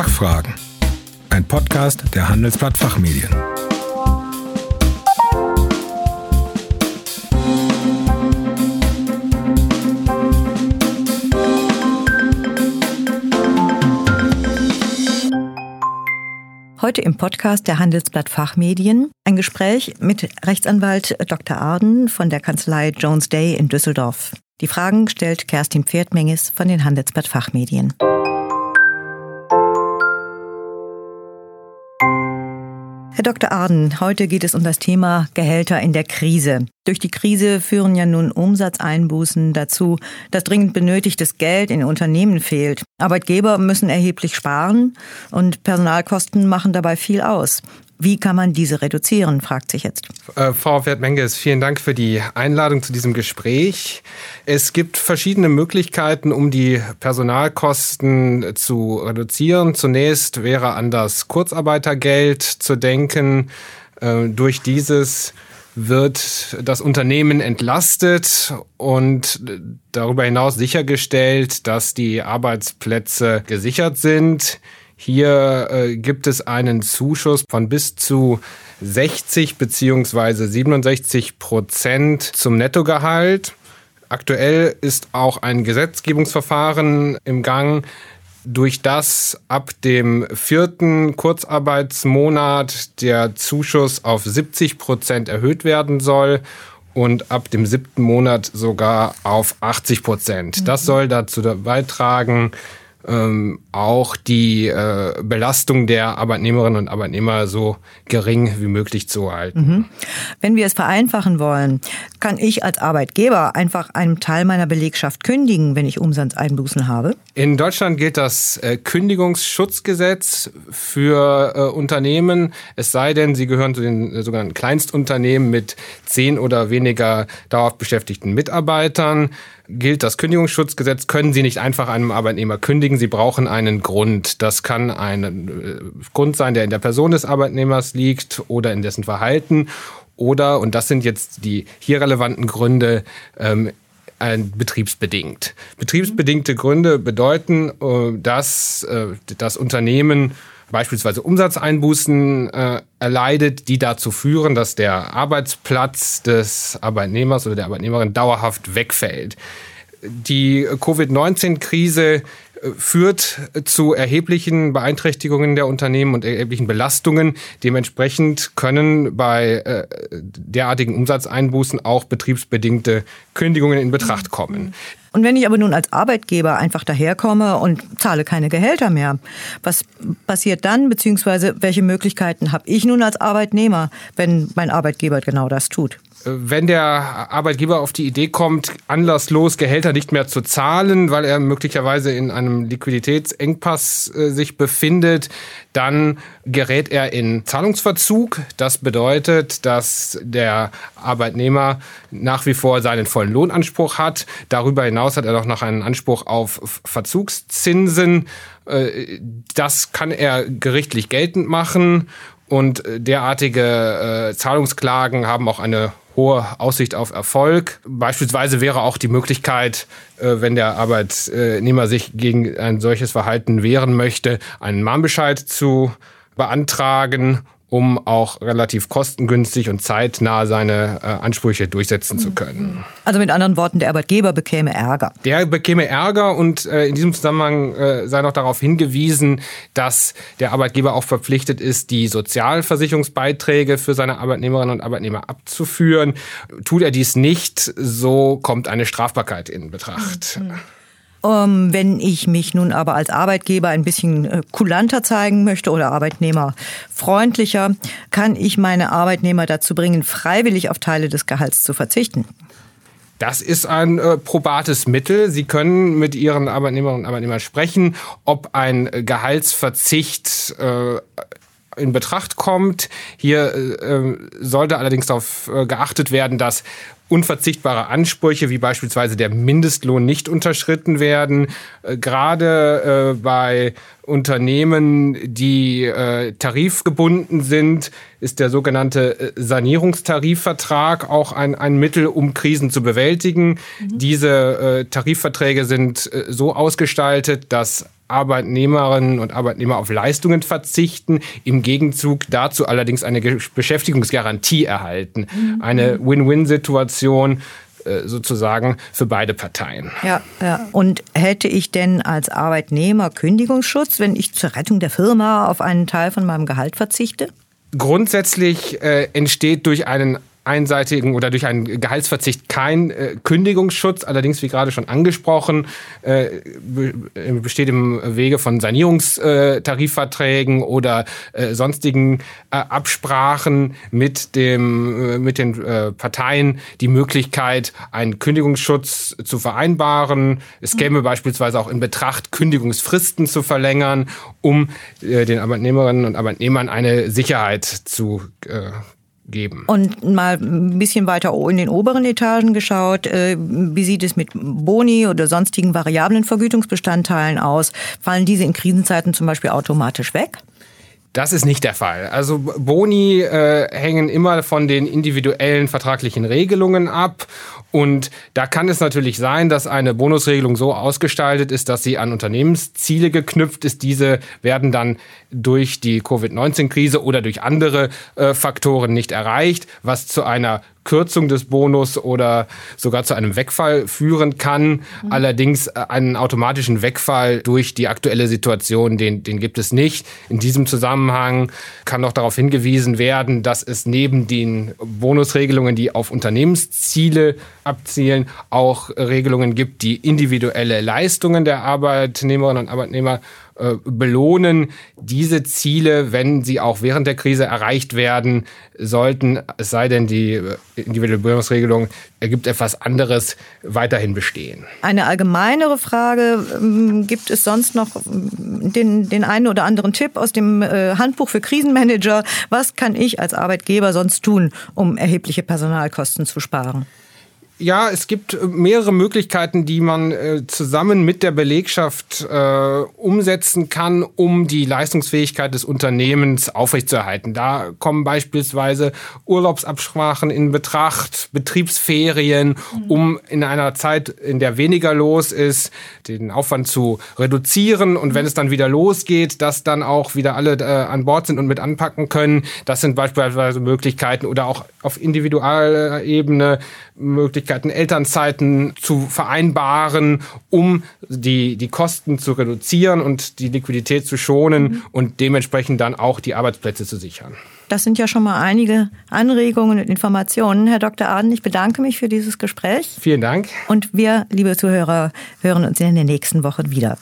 Fachfragen. Ein Podcast der Handelsblatt Fachmedien. Heute im Podcast der Handelsblatt Fachmedien ein Gespräch mit Rechtsanwalt Dr. Arden von der Kanzlei Jones Day in Düsseldorf. Die Fragen stellt Kerstin Pferdmenges von den Handelsblatt Fachmedien. Dr. Arden, heute geht es um das Thema Gehälter in der Krise. Durch die Krise führen ja nun Umsatzeinbußen dazu, dass dringend benötigtes Geld in Unternehmen fehlt. Arbeitgeber müssen erheblich sparen und Personalkosten machen dabei viel aus. Wie kann man diese reduzieren, fragt sich jetzt. Äh, Frau Wertmenges, vielen Dank für die Einladung zu diesem Gespräch. Es gibt verschiedene Möglichkeiten, um die Personalkosten zu reduzieren. Zunächst wäre an das Kurzarbeitergeld zu denken. Äh, durch dieses wird das Unternehmen entlastet und darüber hinaus sichergestellt, dass die Arbeitsplätze gesichert sind. Hier äh, gibt es einen Zuschuss von bis zu 60 beziehungsweise 67 Prozent zum Nettogehalt. Aktuell ist auch ein Gesetzgebungsverfahren im Gang, durch das ab dem vierten Kurzarbeitsmonat der Zuschuss auf 70 Prozent erhöht werden soll und ab dem siebten Monat sogar auf 80 Prozent. Das soll dazu beitragen, ähm, auch die äh, Belastung der Arbeitnehmerinnen und Arbeitnehmer so gering wie möglich zu halten. Mhm. Wenn wir es vereinfachen wollen, kann ich als Arbeitgeber einfach einen Teil meiner Belegschaft kündigen, wenn ich Umsatzeinbußen habe? In Deutschland gilt das äh, Kündigungsschutzgesetz für äh, Unternehmen, es sei denn, sie gehören zu den äh, sogenannten Kleinstunternehmen mit zehn oder weniger dauerhaft beschäftigten Mitarbeitern gilt das Kündigungsschutzgesetz, können Sie nicht einfach einem Arbeitnehmer kündigen. Sie brauchen einen Grund. Das kann ein äh, Grund sein, der in der Person des Arbeitnehmers liegt oder in dessen Verhalten. Oder, und das sind jetzt die hier relevanten Gründe, ähm, betriebsbedingt. Betriebsbedingte Gründe bedeuten, äh, dass äh, das Unternehmen beispielsweise Umsatzeinbußen äh, erleidet, die dazu führen, dass der Arbeitsplatz des Arbeitnehmers oder der Arbeitnehmerin dauerhaft wegfällt. Die Covid-19-Krise führt zu erheblichen Beeinträchtigungen der Unternehmen und erheblichen Belastungen. Dementsprechend können bei äh, derartigen Umsatzeinbußen auch betriebsbedingte Kündigungen in Betracht kommen. Und wenn ich aber nun als Arbeitgeber einfach daherkomme und zahle keine Gehälter mehr, was passiert dann, beziehungsweise welche Möglichkeiten habe ich nun als Arbeitnehmer, wenn mein Arbeitgeber genau das tut? Wenn der Arbeitgeber auf die Idee kommt, anlasslos Gehälter nicht mehr zu zahlen, weil er möglicherweise in einem Liquiditätsengpass äh, sich befindet, dann gerät er in Zahlungsverzug. Das bedeutet, dass der Arbeitnehmer nach wie vor seinen vollen Lohnanspruch hat. Darüber hinaus hat er noch noch einen Anspruch auf Verzugszinsen. Äh, das kann er gerichtlich geltend machen und derartige äh, Zahlungsklagen haben auch eine hohe Aussicht auf Erfolg. Beispielsweise wäre auch die Möglichkeit, äh, wenn der Arbeitnehmer sich gegen ein solches Verhalten wehren möchte, einen Mahnbescheid zu beantragen um auch relativ kostengünstig und zeitnah seine äh, Ansprüche durchsetzen zu können. Also mit anderen Worten, der Arbeitgeber bekäme Ärger. Der bekäme Ärger und äh, in diesem Zusammenhang äh, sei noch darauf hingewiesen, dass der Arbeitgeber auch verpflichtet ist, die Sozialversicherungsbeiträge für seine Arbeitnehmerinnen und Arbeitnehmer abzuführen. Tut er dies nicht, so kommt eine Strafbarkeit in Betracht. Mhm. Um, wenn ich mich nun aber als Arbeitgeber ein bisschen äh, kulanter zeigen möchte oder Arbeitnehmer freundlicher, kann ich meine Arbeitnehmer dazu bringen, freiwillig auf Teile des Gehalts zu verzichten. Das ist ein äh, probates Mittel. Sie können mit Ihren Arbeitnehmerinnen und Arbeitnehmern sprechen, ob ein Gehaltsverzicht äh, in Betracht kommt. Hier äh, sollte allerdings darauf äh, geachtet werden, dass unverzichtbare Ansprüche wie beispielsweise der Mindestlohn nicht unterschritten werden. Äh, gerade äh, bei Unternehmen, die äh, tarifgebunden sind, ist der sogenannte äh, Sanierungstarifvertrag auch ein, ein Mittel, um Krisen zu bewältigen. Mhm. Diese Tarifverträge sind so ausgestaltet, dass Arbeitnehmerinnen und Arbeitnehmer auf Leistungen verzichten, im Gegenzug dazu allerdings eine Beschäftigungsgarantie erhalten. Mhm. Eine Win-Win-Situation äh, sozusagen für beide Parteien. Ja, ja. Und hätte ich denn als Arbeitnehmer Kündigungsschutz, wenn ich zur Rettung der Firma auf einen Teil von meinem Gehalt verzichte? Grundsätzlich äh, entsteht durch einen einseitigen oder durch einen Gehaltsverzicht kein äh, Kündigungsschutz. Allerdings, wie gerade schon angesprochen, äh, besteht im Wege von Sanierungstarifverträgen oder äh, sonstigen äh, Absprachen mit, dem, äh, mit den äh, Parteien die Möglichkeit, einen Kündigungsschutz zu vereinbaren. Es käme mhm. beispielsweise auch in Betracht, Kündigungsfristen zu verlängern, um den Arbeitnehmerinnen und Arbeitnehmern eine Sicherheit zu geben. Und mal ein bisschen weiter in den oberen Etagen geschaut, äh, wie sieht es mit Boni oder sonstigen variablen Vergütungsbestandteilen aus? Fallen diese in Krisenzeiten zum Beispiel automatisch weg? Das ist nicht der Fall. Also Boni äh, hängen immer von den individuellen vertraglichen Regelungen ab. Und da kann es natürlich sein, dass eine Bonusregelung so ausgestaltet ist, dass sie an Unternehmensziele geknüpft ist. Diese werden dann durch die Covid-19-Krise oder durch andere äh, Faktoren nicht erreicht, was zu einer Kürzung des Bonus oder sogar zu einem Wegfall führen kann. Mhm. Allerdings äh, einen automatischen Wegfall durch die aktuelle Situation, den, den gibt es nicht. In diesem Zusammenhang kann noch darauf hingewiesen werden, dass es neben den Bonusregelungen, die auf Unternehmensziele abzielen, auch Regelungen gibt, die individuelle Leistungen der Arbeitnehmerinnen und Arbeitnehmer äh, belohnen. Diese Ziele, wenn sie auch während der Krise erreicht werden sollten, es sei denn, die äh, individuelle Belohnungsregelung ergibt etwas anderes, weiterhin bestehen. Eine allgemeinere Frage, ähm, gibt es sonst noch ähm, den, den einen oder anderen Tipp aus dem äh, Handbuch für Krisenmanager? Was kann ich als Arbeitgeber sonst tun, um erhebliche Personalkosten zu sparen? Ja, es gibt äh, mehrere Möglichkeiten, die man äh, zusammen mit der Belegschaft äh, umsetzen kann, um die Leistungsfähigkeit des Unternehmens aufrechtzuerhalten. Da kommen beispielsweise Urlaubsabsprachen in Betracht, Betriebsferien, mhm. um in einer Zeit, in der weniger los ist, den Aufwand zu reduzieren und wenn es dann wieder losgeht, dass dann auch wieder alle äh, an Bord sind und mit anpacken können. Das sind beispielsweise Möglichkeiten oder auch auf individualer Ebene Möglichkeiten, Elternzeiten zu vereinbaren, um die, die Kosten zu reduzieren und die Liquidität zu schonen mhm. und dementsprechend dann auch die Arbeitsplätze zu sichern. Das sind ja schon mal einige Anregungen und Informationen. Herr Dr. Aden, ich bedanke mich für dieses Gespräch. Vielen Dank. Und wir, liebe Zuhörer, hören uns in der nächsten Woche wieder.